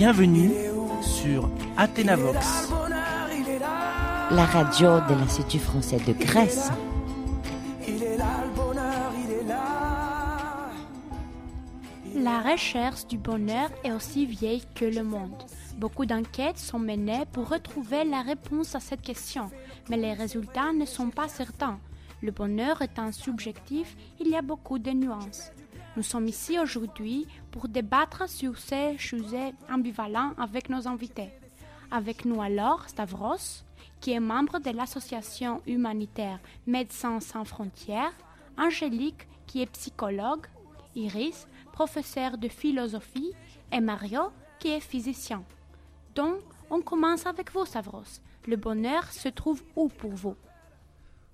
Bienvenue sur Athénavox. La radio de l'Institut français de Grèce. La recherche du bonheur est aussi vieille que le monde. Beaucoup d'enquêtes sont menées pour retrouver la réponse à cette question, mais les résultats ne sont pas certains. Le bonheur étant subjectif, il y a beaucoup de nuances. Nous sommes ici aujourd'hui pour débattre sur ces sujets ambivalents avec nos invités. Avec nous alors Stavros, qui est membre de l'association humanitaire Médecins sans frontières, Angélique, qui est psychologue, Iris, professeur de philosophie, et Mario, qui est physicien. Donc, on commence avec vous, Stavros. Le bonheur se trouve où pour vous?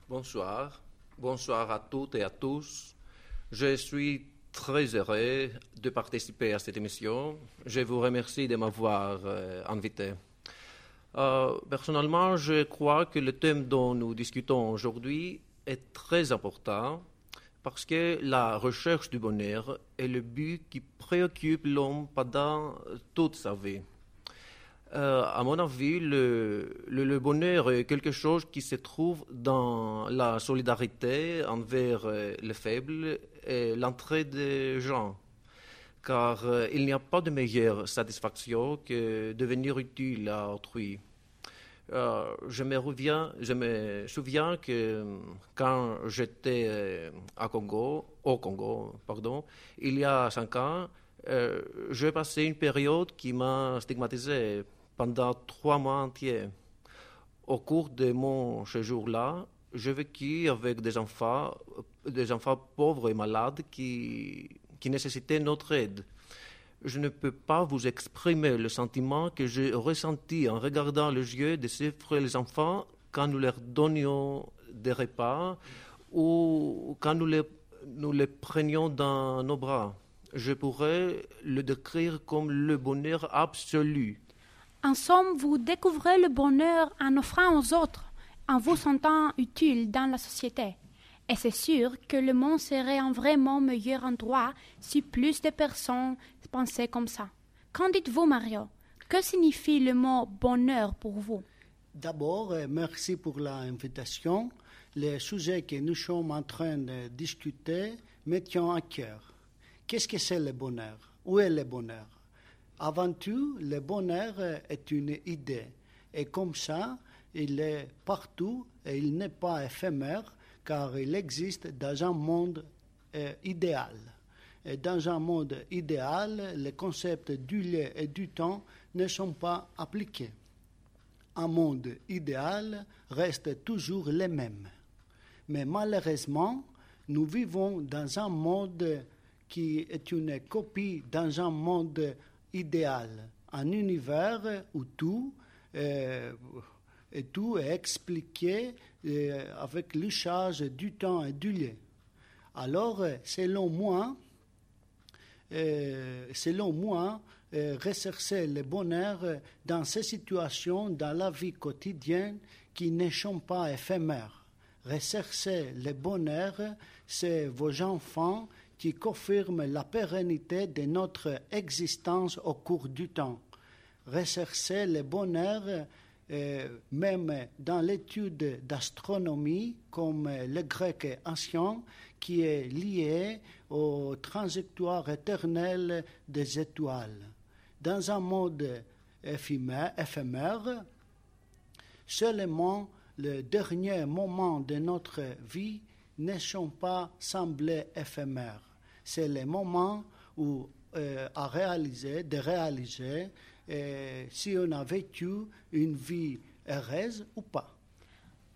Bonsoir. Bonsoir à toutes et à tous. Je suis très heureux de participer à cette émission. Je vous remercie de m'avoir euh, invité. Euh, personnellement, je crois que le thème dont nous discutons aujourd'hui est très important parce que la recherche du bonheur est le but qui préoccupe l'homme pendant toute sa vie. Euh, à mon avis, le, bonheur est quelque chose qui se trouve dans la solidarité envers euh, les faibles et l'entraide des gens. Car euh, il n'y a pas de meilleure satisfaction que devenir utile à autrui. je, me reviens, je me souviens que quand j'étais Congo, au Congo, pardon, il y a cinq ans, j'ai passé une période qui m'a stigmatisé pendant trois mois entiers. Au cours de mon séjour là, j'ai vécu avec des enfants, des enfants pauvres et malades qui, qui nécessitaient notre aide. Je ne peux pas vous exprimer le sentiment que j'ai ressenti en regardant les yeux de ces frères enfants quand nous leur donnions des repas ou quand nous les, nous les prenions dans nos bras. Je pourrais le décrire comme le bonheur absolu en somme, vous découvrez le bonheur en offrant aux autres, en vous sentant utile dans la société. Et c'est sûr que le monde serait un vraiment meilleur endroit si plus de personnes pensaient comme ça. Qu'en dites-vous, Mario? Que signifie le mot bonheur pour vous? D'abord, euh, merci pour l'invitation. Le sujet que nous sommes en train de discuter mettions à cœur. Qu'est-ce que c'est le bonheur? Où est le bonheur? Avant tout, le bonheur est une idée. Et comme ça, il est partout et il n'est pas éphémère car il existe dans un monde euh, idéal. Et dans un monde idéal, les concepts du lieu et du temps ne sont pas appliqués. Un monde idéal reste toujours le même. Mais malheureusement, nous vivons dans un monde qui est une copie dans un monde idéal, un univers où tout, euh, et tout est expliqué euh, avec l'usage du temps et du lieu. Alors, selon moi, euh, selon moi, rechercher le bonheur dans ces situations, dans la vie quotidienne qui ne sont pas éphémères. Rechercher le bonheur, c'est vos enfants qui confirme la pérennité de notre existence au cours du temps. Rechercher le bonheur, euh, même dans l'étude d'astronomie, comme le grec ancien, qui est lié aux trajectoires éternelles des étoiles. Dans un monde éphémère, seulement le dernier moment de notre vie ne sont pas semblés éphémères c'est le moment où euh, à réaliser, de réaliser euh, si on a vécu une vie heureuse ou pas.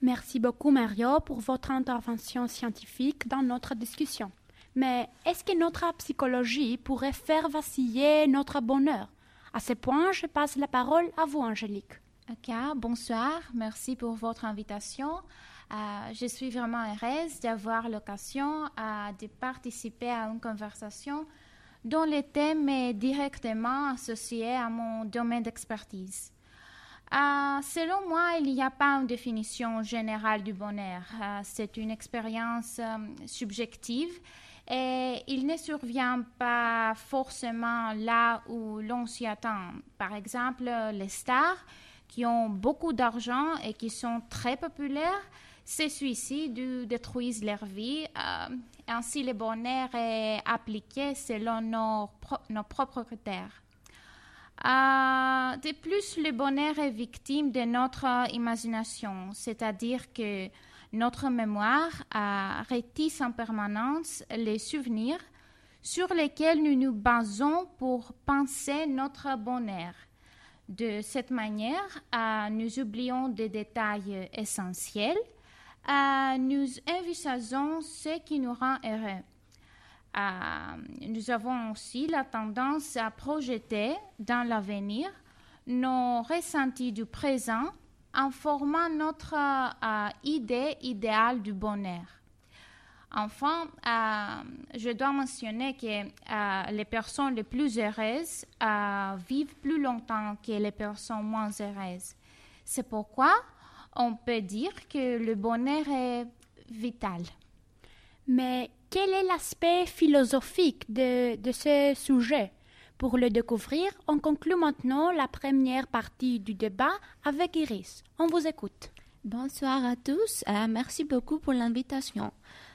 Merci beaucoup Mario pour votre intervention scientifique dans notre discussion. Mais est-ce que notre psychologie pourrait faire vaciller notre bonheur? À ce point, je passe la parole à vous, Angélique. Ok, bonsoir. Merci pour votre invitation. Euh, je suis vraiment heureuse d'avoir l'occasion euh, de participer à une conversation dont le thème est directement associé à mon domaine d'expertise. Euh, selon moi, il n'y a pas une définition générale du bonheur. c'est une expérience subjective et il ne survient pas forcément là où l'on s'y attend. Par exemple, les stars qui ont beaucoup d'argent et qui sont très populaires se suicident ou détruisent leur vie. Euh, ainsi, le bonheur est appliqué selon nos, propres critères. Euh, de plus, le bonheur est victime de notre imagination, c'est-à-dire que notre mémoire rétisse en permanence les souvenirs sur lesquels nous nous basons pour penser notre bonheur. De cette manière, euh, nous oublions des détails essentiels, nous envisageons ce qui nous rend heureux. Nous avons aussi la tendance à projeter dans l'avenir nos ressentis du présent en formant notre euh, idée idéale du bonheur. Enfin, euh, je dois mentionner que euh, les personnes les plus heureuses vivent plus longtemps que les personnes moins heureuses. C'est pourquoi on peut dire que le bonheur est vital. Mais quel est l'aspect philosophique de, de ce sujet? Pour le découvrir, on conclut maintenant la première partie du débat avec Iris. On vous écoute. Bonsoir à tous et merci beaucoup pour l'invitation.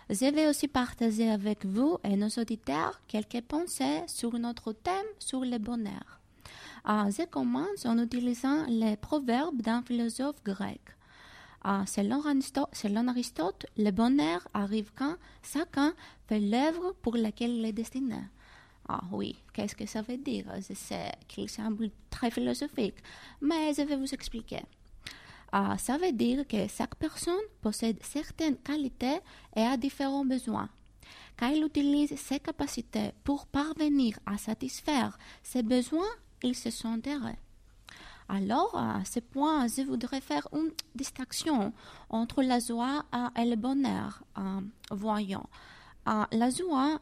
Je vais aussi partager avec vous et nos auditeurs quelques pensées sur notre thème sur le bonheur. Ah, je commence en utilisant les proverbes d'un philosophe grec. Selon, Aristote, le bonheur arrive quand chacun fait l'œuvre pour laquelle il est destiné. Ah oui, qu'est-ce que ça veut dire? Sais qu'il semble très philosophique, mais je vais vous expliquer. Ah, ça veut dire que chaque personne possède certaines qualités et a différents besoins. Quand il utilise ses capacités pour parvenir à satisfaire ses besoins, il se sent heureux. Alors, à ce point, je voudrais faire une distinction entre la joie et le bonheur. voyons, ah, la joie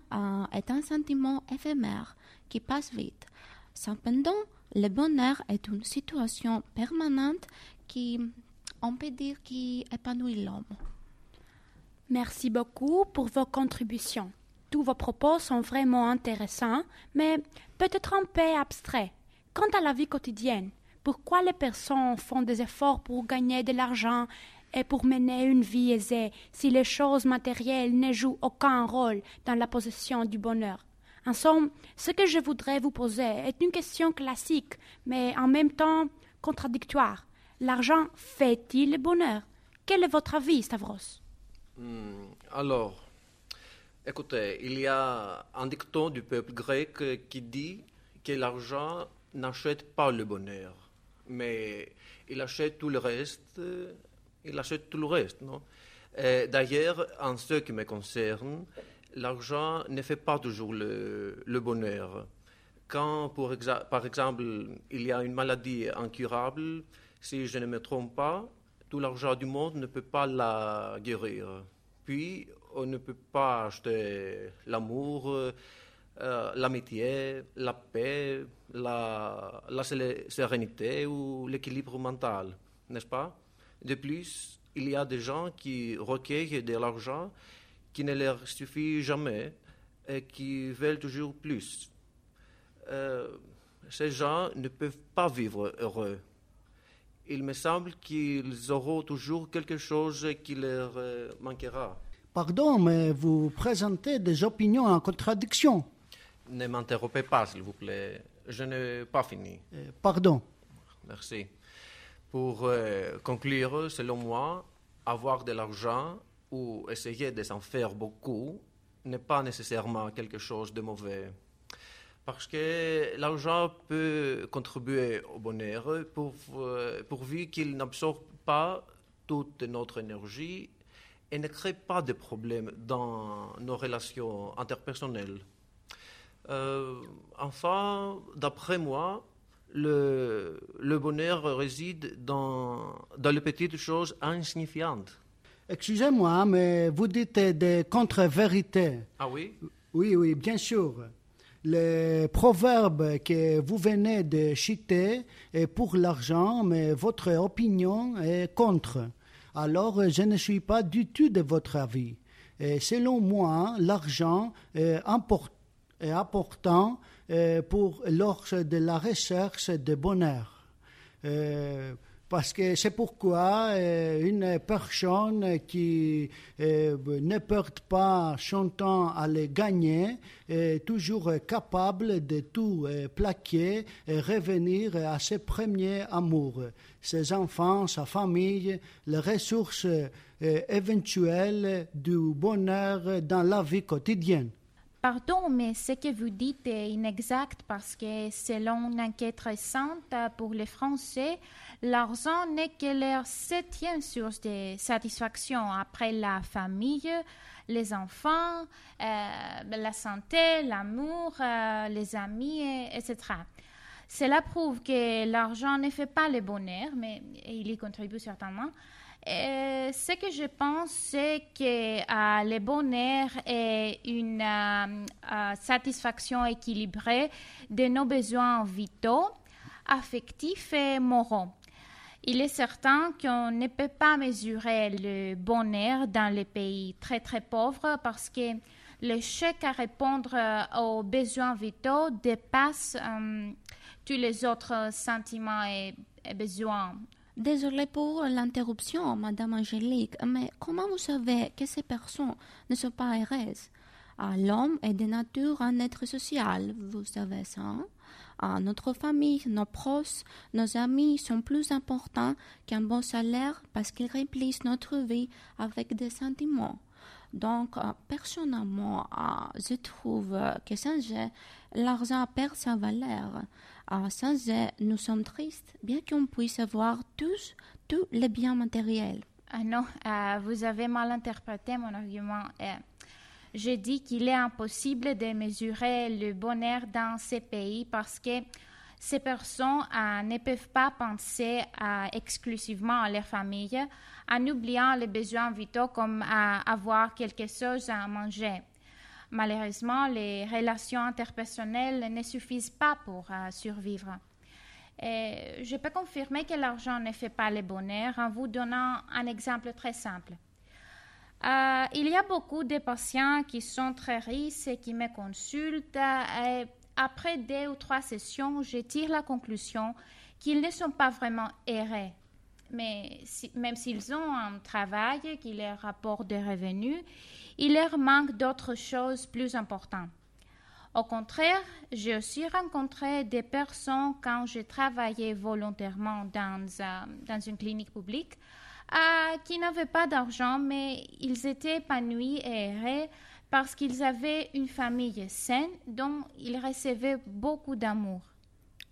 est un sentiment éphémère qui passe vite. Cependant, le bonheur est une situation permanente qui, on peut dire, qui épanouit l'homme. Merci beaucoup pour vos contributions. Tous vos propos sont vraiment intéressants, mais peut-être un peu abstraits. Quant à la vie quotidienne, pourquoi les personnes font des efforts pour gagner de l'argent et pour mener une vie aisée si les choses matérielles ne jouent aucun rôle dans la possession du bonheur? En somme, ce que je voudrais vous poser est une question classique, mais en même temps contradictoire. L'argent fait-il le bonheur? Quel est votre avis, Stavros? Hmm, Alors, écoutez, il y a un dicton du peuple grec qui dit que l'argent n'achète pas le bonheur, mais il achète tout le reste il achète tout le reste. Non? D'ailleurs, en ce qui me concerne, l'argent ne fait pas toujours le, bonheur. Quand, par exemple, il y a une maladie incurable, si je ne me trompe pas, tout l'argent du monde ne peut pas la guérir. Puis, on ne peut pas acheter l'amour, euh, l'amitié, la paix, la, la sérénité ou l'équilibre mental, n'est-ce pas? De plus, il y a des gens qui recueillent de l'argent qui ne leur suffit jamais et qui veulent toujours plus. Euh, ces gens ne peuvent pas vivre heureux. Il me semble qu'ils auront toujours quelque chose qui leur euh, manquera. Pardon, mais vous présentez des opinions en contradiction. Ne m'interrompez pas, s'il vous plaît. Je n'ai pas fini. Euh, pardon. Merci. Pour euh, conclure, selon moi, avoir de l'argent ou essayer de s'en faire beaucoup n'est pas nécessairement quelque chose de mauvais. Parce que l'argent peut contribuer au bonheur pour, euh, pourvu qu'il n'absorbe pas toute notre énergie et ne crée pas de problèmes dans nos relations interpersonnelles. Euh, enfin, d'après moi, le, le bonheur réside dans, dans les petites choses insignifiantes. Excusez-moi, mais vous dites des contre-vérités. Ah oui? Oui, oui, bien sûr. Le proverbe que vous venez de citer est pour l'argent, mais votre opinion est contre. Alors, je ne suis pas du tout de votre avis. Et selon moi, l'argent est, important pour lors de la recherche de bonheur. Parce que c'est pourquoi euh, une personne qui euh, ne perd pas son temps à les gagner est toujours capable de tout euh, plaquer et revenir à ses premiers amours, ses enfants, sa famille, les ressources éventuelles du bonheur dans la vie quotidienne. Pardon, mais ce que vous dites est inexact parce que selon une enquête récente pour les Français, L'argent n'est que leur septième source de satisfaction après la famille, les enfants, euh, la santé, l'amour, euh, les amis, etc. Cela prouve que l'argent ne fait pas le bonheur, mais il y contribue certainement. Et ce que je pense, c'est que euh, le bonheur est une satisfaction équilibrée de nos besoins vitaux, affectifs et moraux. Il est certain qu'on ne peut pas mesurer le bonheur dans les pays très très pauvres parce que chèque à répondre euh, aux besoins vitaux dépasse euh, tous les autres sentiments et, besoins. Désolée pour l'interruption, Madame Angélique, mais comment vous savez que ces personnes ne sont pas heureuses ah, L'homme est de nature un être social, vous savez ça hein? notre famille, nos proches, nos amis sont plus importants qu'un bon salaire parce qu'ils remplissent notre vie avec des sentiments. Donc, euh, personnellement, euh, je trouve que sans l'argent perd sa valeur. Euh, sans nous sommes tristes, bien qu'on puisse avoir tous, tous les biens matériels. Ah non, vous avez mal interprété mon argument je dis qu'il est impossible de mesurer le bonheur dans ces pays parce que ces personnes euh, ne peuvent pas penser euh, exclusivement à leur famille en oubliant les besoins vitaux comme euh, avoir quelque chose à manger. Malheureusement, les relations interpersonnelles ne suffisent pas pour survivre. Et je peux confirmer que l'argent ne fait pas le bonheur en vous donnant un exemple très simple. Euh, il y a beaucoup de patients qui sont très riches et qui me consultent. Après deux ou trois sessions, je tire la conclusion qu'ils ne sont pas vraiment heureux. Mais même s'ils ont un travail qui leur rapporte des revenus, il leur manque d'autres choses plus importantes. Au contraire, j'ai aussi rencontré des personnes quand j'ai travaillé volontairement dans, euh, une clinique publique euh, qui n'avaient pas d'argent, mais ils étaient épanouis et heureux parce qu'ils avaient une famille saine dont ils recevaient beaucoup d'amour.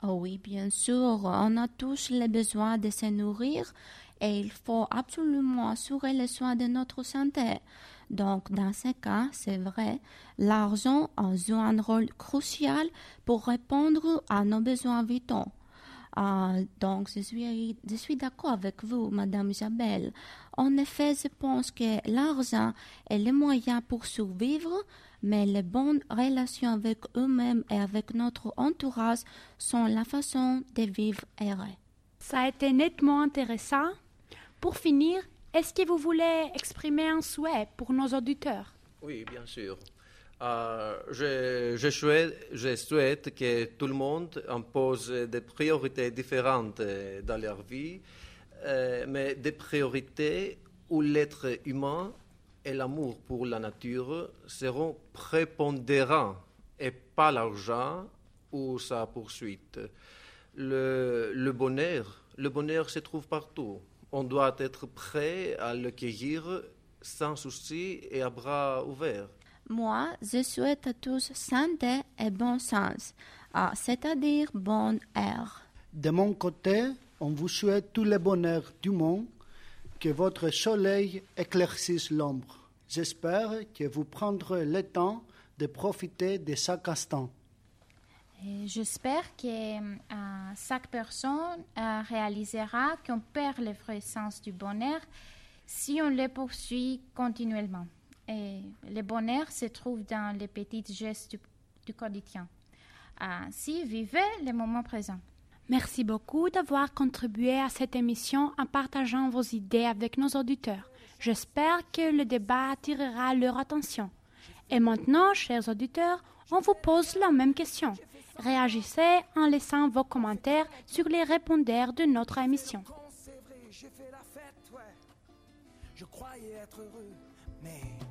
Oh oui, bien sûr, on a tous le besoin de se nourrir et il faut absolument assurer le soin de notre santé. Donc, dans ce cas, c'est vrai, l'argent joue un rôle crucial pour répondre à nos besoins vitaux. Ah, donc, je suis, je suis d'accord avec vous, Madame Isabelle. En effet, je pense que l'argent est le moyen pour survivre, mais les bonnes relations avec eux-mêmes et avec notre entourage sont la façon de vivre heureux. Ça a été nettement intéressant. Pour finir, est-ce que vous voulez exprimer un souhait pour nos auditeurs? Oui, bien sûr. Euh, je, souhaite, que tout le monde impose des priorités différentes dans leur vie, euh, mais des priorités où l'être humain et l'amour pour la nature seront prépondérants et pas l'argent ou sa poursuite. Le, bonheur, le bonheur se trouve partout. On doit être prêt à le cueillir sans souci et à bras ouverts. Moi, je souhaite à tous santé et bon sens, ah, c'est-à-dire bon air. De mon côté, on vous souhaite tout le bonheur du monde, que votre soleil éclaircisse l'ombre. J'espère que vous prendrez le temps de profiter de chaque instant. J'espère que euh, chaque personne euh, réalisera qu'on perd le vrai sens du bonheur si on le poursuit continuellement. Et le bonheur se trouve dans les petits gestes du, quotidien. Ainsi, vivez le moment présent. Merci beaucoup d'avoir contribué à cette émission en partageant vos idées avec nos auditeurs. J'espère que le débat attirera leur attention. Et maintenant, chers auditeurs, on vous pose la même question. Réagissez en laissant vos commentaires sur les répondeurs de notre émission. Je croyais être heureux, mais il